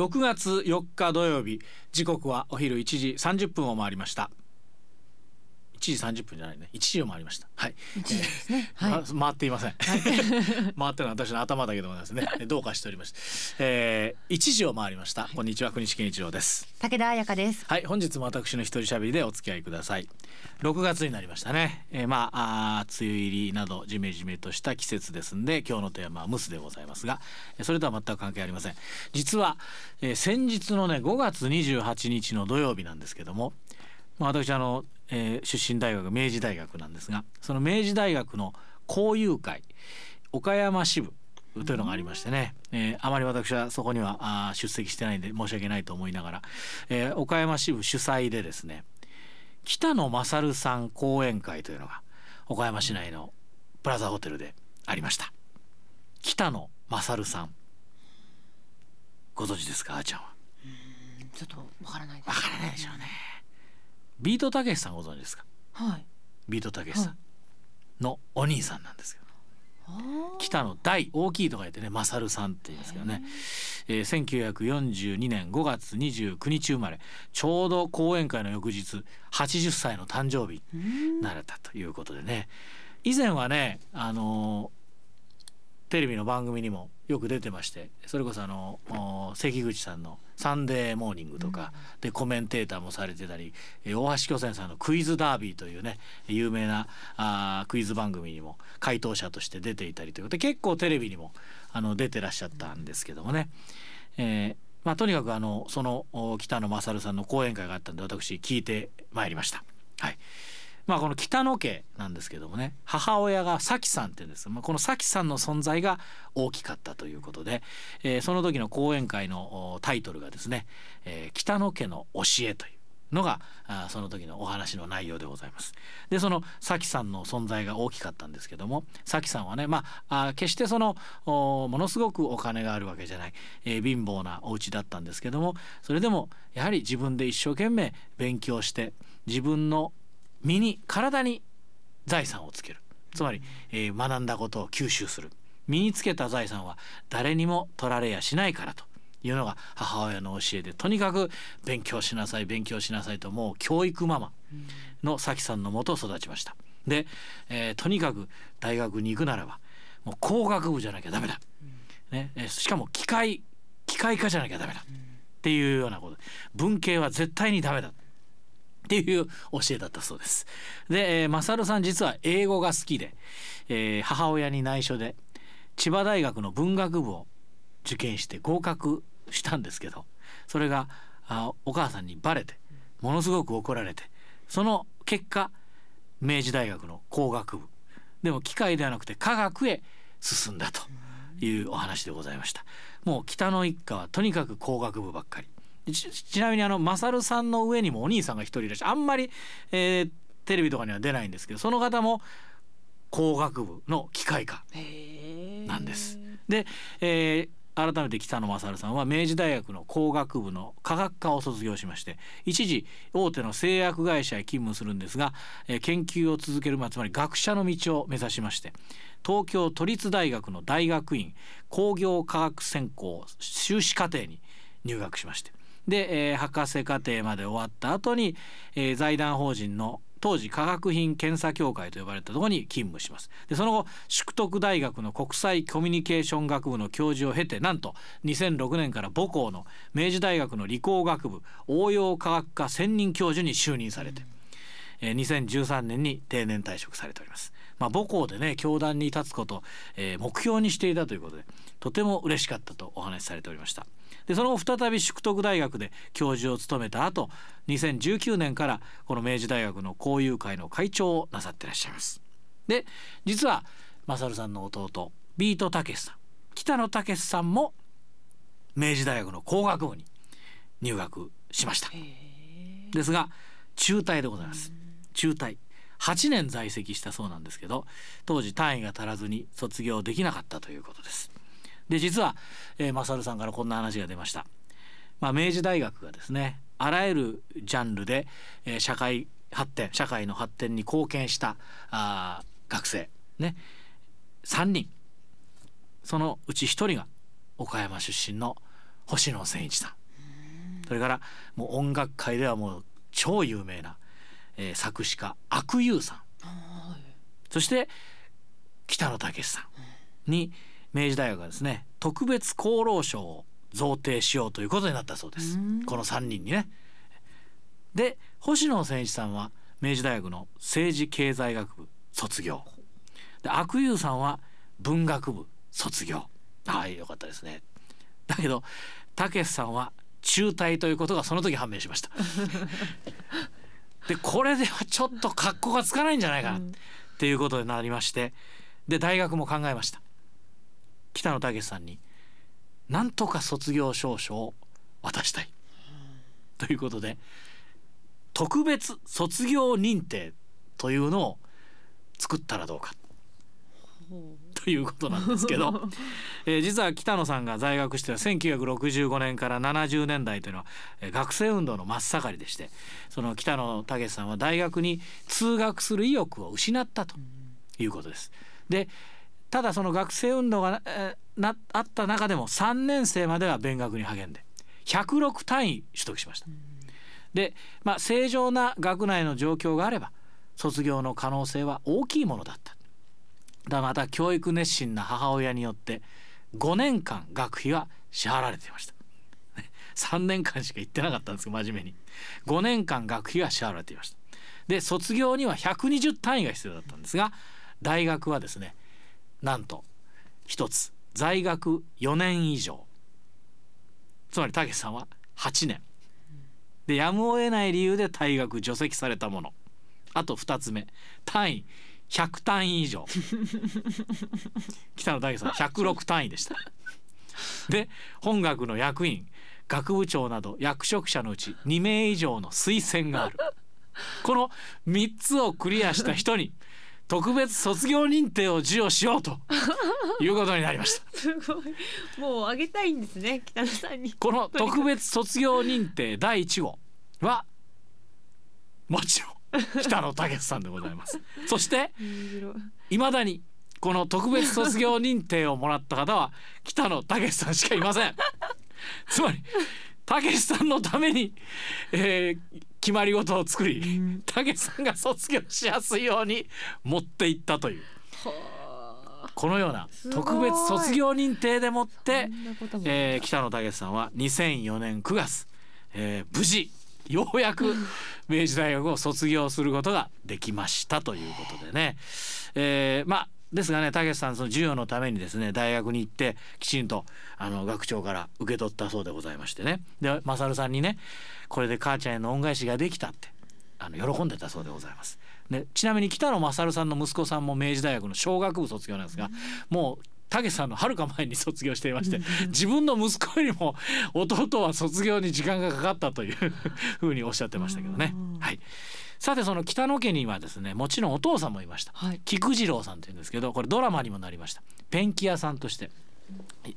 6月4日土曜日。時刻はお昼1時30分を回りました。時30分じゃないね。1時を回りました。はい。1時ですね、えーはい。ま回っていません、回ってるのは私の頭だけでございますね。どうかしておりまして、えー、1時を回りました。こんにちは国士健一郎です。武田彩香です。はい。本日も私の一人喋りでお付き合いください。6月になりましたね、えー、まあ梅雨入りなどジメジメとした季節ですんで今日のテーマはムスでございますがえーそれとは全く関係ありません。実は、えー先日のね5月28日の土曜日なんですけどもまあ私あの、えー出身大学明治大学なんですがその明治大学の交友会岡山支部というのがありましてね、えーあまり私はそこにはあー出席してないんで申し訳ないと思いながら、えー岡山支部主催でですね北野勝さん講演会というのが岡山市内のプラザホテルでありました。北野勝さん。ご存知ですかあーちゃんは？ちょっとわからないです。わからないでしょうねビートたけしさんご存知ですか？はい。ビートたけしさん。のお兄さんなんですけど。北の大大きいとか言ってね勝さんって言いますけどね、えー、1942年5月29日生まれ。ちょうど講演会の翌日80歳の誕生日になれたということでね。以前はねあのーテレビの番組にもよく出てましてそれこそあのお関口さんの「サンデーモーニング」とかでコメンテーターもされてたりえー大橋巨泉さんの「クイズダービー」というね有名なあークイズ番組にも回答者として出ていたりということで結構テレビにもあの出てらっしゃったんですけどもね、えーまあ、とにかくあのそのお北野勝さんの講演会があったんで私聞いてまいりました。はいまあ、この北野家なんですけどもね母親が咲さんって言うんです、まあ、この咲さんの存在が大きかったということで、えーその時の講演会のタイトルがですね「えー北野家の教え」というのがあその時のお話の内容でございます。でその咲さんの存在が大きかったんですけども咲さんはねまああ決してそのものすごくお金があるわけじゃない、えー貧乏なお家だったんですけどもそれでもやはり自分で一生懸命勉強して自分の身に体に財産をつける。つまり、えー学んだことを吸収する。身につけた財産は誰にも取られやしないからと。いうのが母親の教えで。とにかく勉強しなさい勉強しなさいともう教育ママの咲さんのもと育ちました。で、えーとにかく大学に行くならばもう工学部じゃなきゃダメだ、ねえーしかも機械機械科じゃなきゃダメだ。っていうようなこと。文系は絶対にダメだっていう教えだったそうです。で、えー、マサルさん実は英語が好きで、えー母親に内緒で千葉大学の文学部を受験して合格したんですけどそれがあお母さんにバレてものすごく怒られてその結果明治大学の工学部でも機械ではなくて科学へ進んだというお話でございましたもう北の一家はとにかく工学部ばっかりちちなみにあの勝さんの上にもお兄さんが一人いらっしゃるあんまり、えーテレビとかには出ないんですけどその方も工学部の機械科なんです。で、えー改めて北野勝さんは明治大学の工学部の科学科を卒業しまして一時大手の製薬会社へ勤務するんですが、えー研究を続ける、まあ、つまり学者の道を目指しまして東京都立大学の大学院工業科学専攻修士課程に入学しましてで、えー博士課程まで終わった後に、えー財団法人の当時化学品検査協会と呼ばれたところに勤務しますでその後淑徳大学の国際コミュニケーション学部の教授を経てなんと2006年から母校の明治大学の理工学部応用科学科専任教授に就任されて、えー2013年に定年退職されております。まあ、母校でね教壇に立つことを、えー目標にしていたということでとても嬉しかったとお話しされておりました。でその後再び淑徳大学で教授を務めた後2019年からこの明治大学の交友会の会長をなさってらっしゃいます。で実は勝さんの弟ビートたけしさん北野武さんも明治大学の工学部に入学しました。ですが中退でございます中退8年在籍したそうなんですけど当時単位が足らずに卒業できなかったということです。で実は、えー、マさんからこんな話が出ました。まあ、明治大学がですねあらゆるジャンルで、えー社会発展社会の発展に貢献したあ学生ね3人。そのうち1人が岡山出身の星野千一さん。それからもう音楽界ではもう超有名な、えー作詞家阿久悠さん。そして北野武さんに明治大学がですね特別功労賞を贈呈しようということになったそうです。うん。この3人にね。で星野千一さんは明治大学の政治経済学部卒業。で阿久悠さんは文学部卒業。はいよかったですね。だけど武さんは中退ということがその時判明しました でこれではちょっと格好がつかないんじゃないかな。っていうことになりまして。で大学も考えました。北野武さんになんとか卒業証書を渡したい。ということで特別卒業認定というのを作ったらどうかということなんですけど、えー実は北野さんが在学していた1965年から70年代というのは、えー学生運動の真っ盛りでしてその北野武さんは大学に通学する意欲を失ったということです。でただその学生運動が、えーなあった中でも3年生までは勉学に励んで106単位取得しました。で、まあ、正常な学内の状況があれば卒業の可能性は大きいものだった。だまた教育熱心な母親によって5年間学費は支払われていました。3年間しか行ってなかったんですけど真面目に。5年間学費が支払われていました。で卒業には120単位が必要だったんですが大学はですねなんと一つ在学4年以上。つまり武さんは8年。でやむを得ない理由で退学除籍されたもの。あと2つ目単位。100単位以上。北野武さん106単位でした。で本学の役員学部長など役職者のうち2名以上の推薦がある。この3つをクリアした人に特別卒業認定を授与しようということになりました。すごい。もうあげたいんですね北野さんに。この特別卒業認定第1号はもちろん 北野武さんでございます。そしていい。まだにこの特別卒業認定をもらった方は北野武さんしかいません。つまり武さんのために、えー決まり事を作り武さんが卒業しやすいように持っていったという。このような特別卒業認定でもってえー北野武さんは2004年9月、えー無事ようやく明治大学を卒業することができましたということでね、えーまあですがね武さんその授与のためにですね大学に行ってきちんとあの学長から受け取ったそうでございましてねで勝さんにねこれで母ちゃんへの恩返しができたってあの喜んでたそうでございます。でちなみに北野勝さんの息子さんも明治大学の小学部卒業なんですが、もう武さんのはるか前に卒業していまして自分の息子よりも弟は卒業に時間がかかったというふうにおっしゃってましたけどね。はい、さてその北野家にはですねもちろんお父さんもいました。はい。菊次郎さんというんですけどこれドラマにもなりました。ペンキ屋さんとして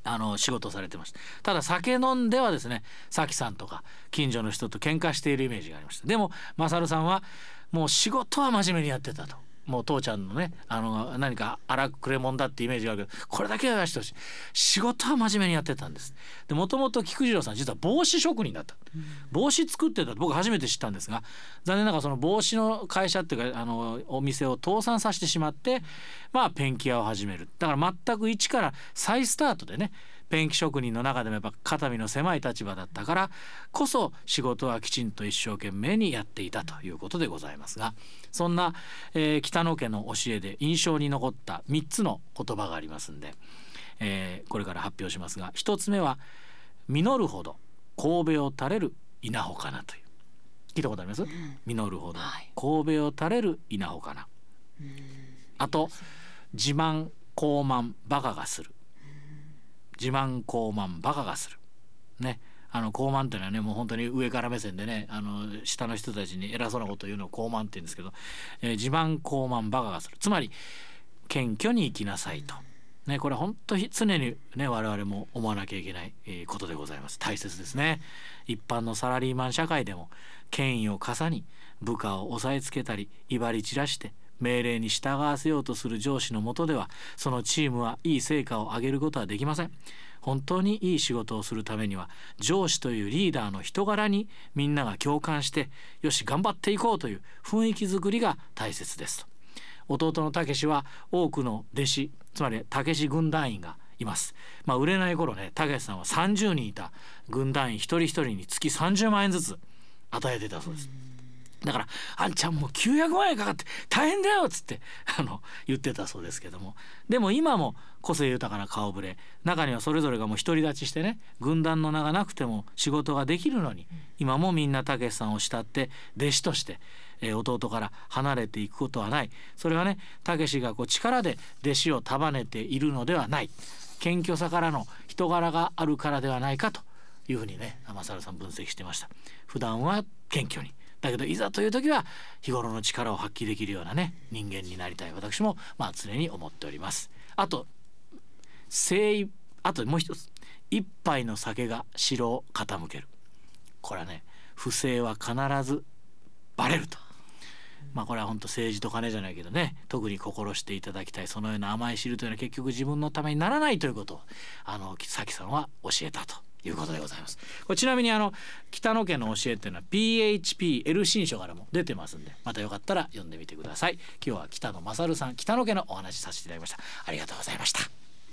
あの仕事をされてました。ただ酒飲んではですねさきさんとか近所の人と喧嘩しているイメージがありました。でも勝さんはもう仕事は真面目にやってたともう父ちゃんのねあの何か荒くくれ者だってイメージがあるけどこれだけはやらしてほしい。仕事は真面目にやってたんです。でもともと菊次郎さん実は帽子職人だった。帽子作ってたって僕初めて知ったんですが残念ながらその帽子の会社っていうかあのお店を倒産させてしまってまあペンキ屋を始める。だから全く一から再スタートでねペンキ職人の中でもやっぱ肩身の狭い立場だったからこそ仕事はきちんと一生懸命にやっていたということでございますがそんな、えー北野家の教えで印象に残った3つの言葉がありますんで、えーこれから発表しますが1つ目は「実るほど神戸を垂れる稲穂かな」という聞いたことあります、実るほどはい神戸を垂れる稲穂かなあと自慢高慢バカがす。る自慢高慢バカがする。ね。あの高慢っていうのはねもう本当に上から目線でねあの下の人たちに偉そうなことを言うのを高慢って言うんですけど、えー自慢高慢バカがする。つまり謙虚に生きなさいと。ね、これ本当に常にね我々も思わなきゃいけない、えことでございます。大切ですね。一般のサラリーマン社会でも権威を重に部下を押さえつけたり威張り散らして命令に従わせようとする上司のもとではそのチームはいい成果を上げることはできません。本当にいい仕事をするためには上司というリーダーの人柄にみんなが共感してよし頑張っていこうという雰囲気づくりが大切です。と弟の武志は多くの弟子つまり武志軍団員がいます。まあ売れない頃ね武さんは30人いた。軍団員一人一人に月30万円ずつ与えてたそうです。だから「あんちゃんもう900万円かかって大変だよ」っつって あの言ってたそうですけども。でも今も個性豊かな顔ぶれ。中にはそれぞれがもう独り立ちしてね軍団の名がなくても仕事ができるのに今もみんなたけしさんを慕って弟子として、え、弟から離れていくことはない。それはねたけしがこう力で弟子を束ねているのではない。謙虚さからの人柄があるからではないかというふうにね天猿さん分析してました。普段は謙虚に。だけどいざという時は日頃の力を発揮できるようなね人間になりたい私もまあ常に思っております。あと誠あともう一つ一杯の酒が城を傾ける。これはね不正は必ずバレると。まあこれは本当政治と金じゃないけどね特に心していただきたいそのような甘い汁というのは結局自分のためにならないということをあのさきさんは教えたと。いうことでございます。これちなみにあの北野家の教えっていうのは PHPL 新書からも出てますんでまたよかったら読んでみてください。今日は北野勝さん北野家のお話させていただきました。ありがとうございました。